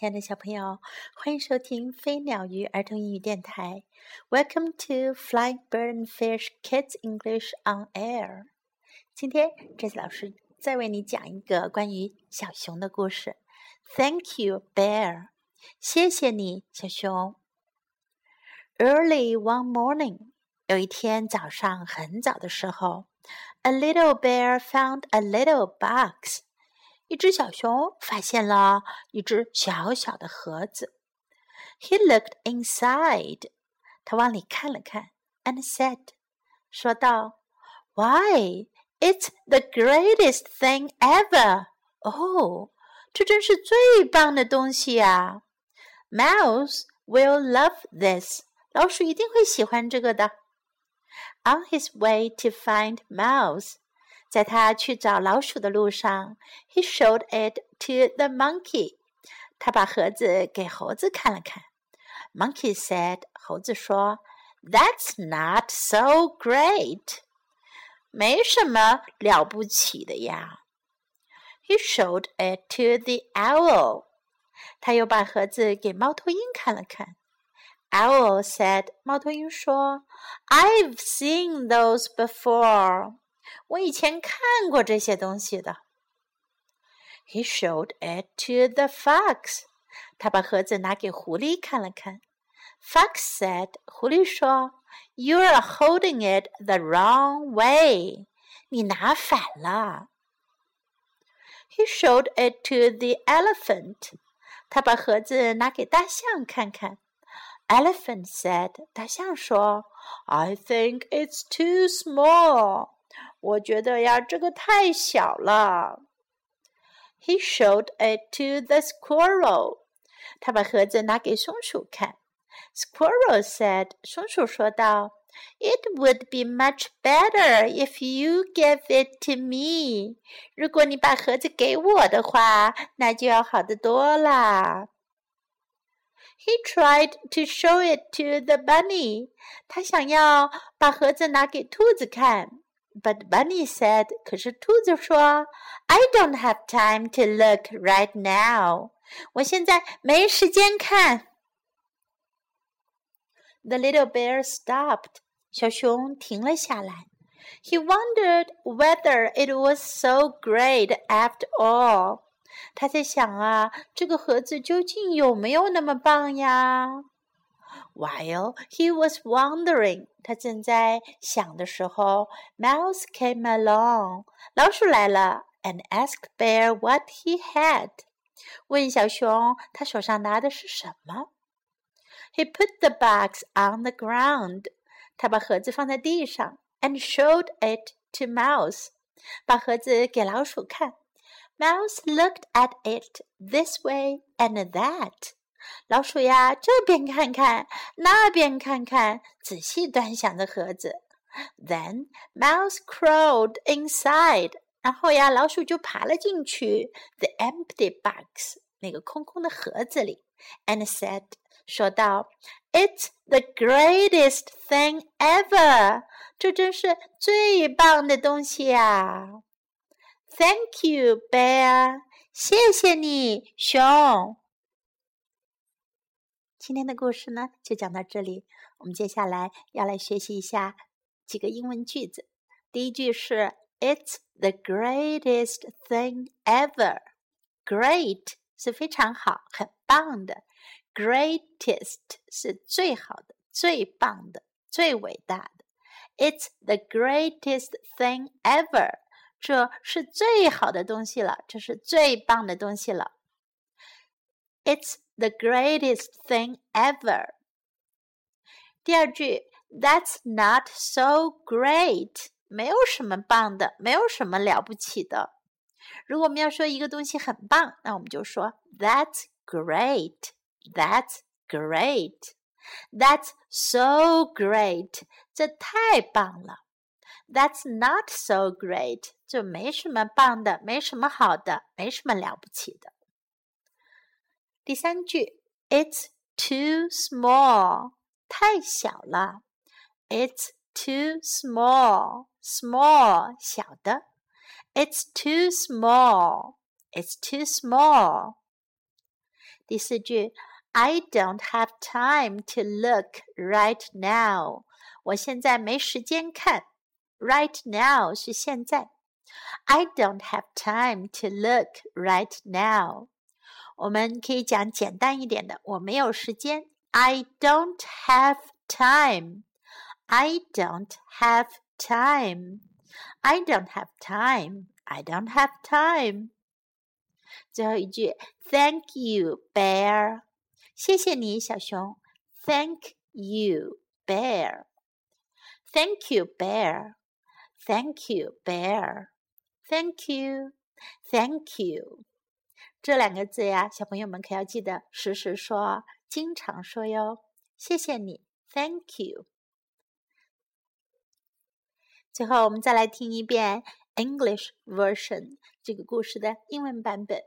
亲爱的小朋友，欢迎收听飞鸟鱼儿童英语电台。Welcome to Fly Bird and Fish Kids English on Air。今天，这次老师再为你讲一个关于小熊的故事。Thank you, Bear。谢谢你，小熊。Early one morning，有一天早上很早的时候，a little bear found a little box。一只小熊发现了一只小小的盒子。He looked inside，他往里看了看，and said，说道：“Why, it's the greatest thing ever！” 哦，这真是最棒的东西呀！Mouse will love this，老鼠一定会喜欢这个的。On his way to find Mouse。 在他去找老鼠的路上，he showed it to the monkey。他把盒子给猴子看了看。Monkey said，猴子说，That's not so great，没什么了不起的呀。He showed it to the owl。他又把盒子给猫头鹰看了看。Owl said，猫头鹰说，I've seen those before。 我以前看过这些东西的。He showed it to the fox。他把盒子拿给狐狸看了看。Fox said，狐狸说，You're holding it the wrong way。你拿反了。He showed it to the elephant。他把盒子拿给大象看看。Elephant said，大象说，I think it's too small。 我觉得呀，这个太小了。He showed it to the squirrel。他把盒子拿给松鼠看。Squirrel said，松鼠说道，It would be much better if you gave it to me。如果你把盒子给我的话，那就要好得多啦。He tried to show it to the bunny。他想要把盒子拿给兔子看。 But Bunny said，可是兔子说，I don't have time to look right now。我现在没时间看。The little bear stopped。小熊停了下来。He wondered whether it was so great after all。他在想啊，这个盒子究竟有没有那么棒呀 ？While he was wondering，他正在想的时候，Mouse came along，老鼠来了，and asked Bear what he had，问小熊他手上拿的是什么。He put the box on the ground，他把盒子放在地上，and showed it to Mouse，把盒子给老鼠看。Mouse looked at it this way and that。 老鼠呀，这边看看，那边看看，仔细端详着盒子。Then mouse crawled inside，然后呀，老鼠就爬了进去，the empty box，那个空空的盒子里，and said，说道，It's the greatest thing ever，这真是最棒的东西呀。Thank you, bear，谢谢你，熊。今天的故事呢，就讲到这里。我们接下来要来学习一下几个英文句子。第一句是 "It's the greatest thing ever." Great 是非常好、很棒的，greatest 是最好的、最棒的、最伟大的。It's the greatest thing ever. 这是最好的东西了，这是最棒的东西了。It's the greatest thing ever. 第二句，That's not so great，没有什么棒的，没有什么了不起的。如果我们要说一个东西很棒，那我们就说 That's great. That's great. That's so great. 这太棒了。That's not so great. 就没什么棒的，没什么好的，没什么了不起的。 第三句，It's too small，太小了。It's too small，small 小的。It's too small，It's too small。 第四句，I don't have time to look right now。我现在没时间看。Right now 是现在。I don't have time to look right now。 我们可以讲简单一点的，我没有时间。I don't have time. I don't have time. I don't have time. I don't have time. 最后一句，Thank you, bear。谢谢你，小熊。Thank you, bear. Thank you, bear. Thank you, bear. Thank you, thank you. 这两个字呀，小朋友们可要记得时时说，经常说哟。谢谢你，Thank you。最后，我们再来听一遍 English version 这个故事的英文版本。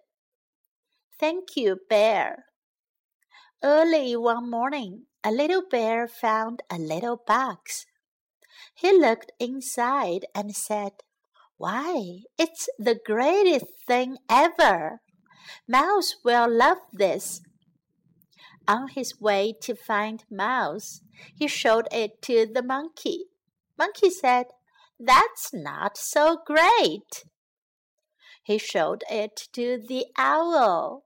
Thank you, bear. Early one morning, a little bear found a little box. He looked inside and said, Why, it's the greatest thing ever. Mouse will love this. On his way to find Mouse, he showed it to the monkey. Monkey said, That's not so great. He showed it to the owl.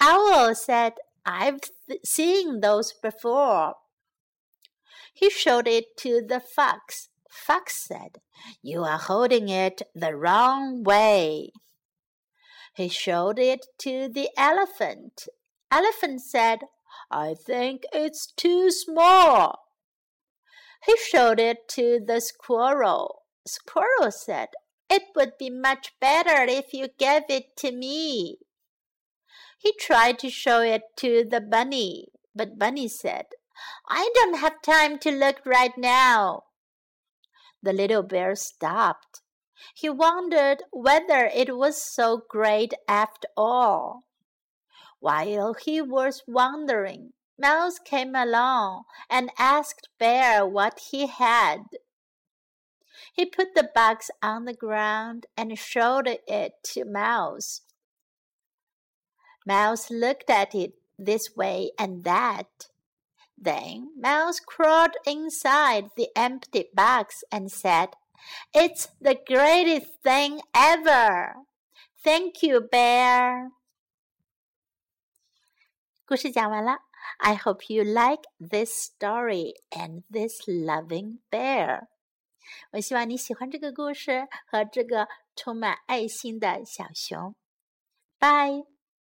Owl said, I've seen those before. He showed it to the fox. Fox said, You are holding it the wrong way. He showed it to the elephant. Elephant said, I think it's too small. He showed it to the squirrel. Squirrel said, It would be much better if you gave it to me. He tried to show it to the bunny, but Bunny said, I don't have time to look right now. The little bear stopped. He wondered whether it was so great after all. While he was wondering, Mouse came along and asked Bear what he had. He put the box on the ground and showed it to Mouse. Mouse looked at it this way and that. Then Mouse crawled inside the empty box and said, It's the greatest thing ever. Thank you, Bear. 故事讲完了。I hope you like this story and this loving bear. 我希望你喜欢这个故事和这个充满爱心的小熊。Bye.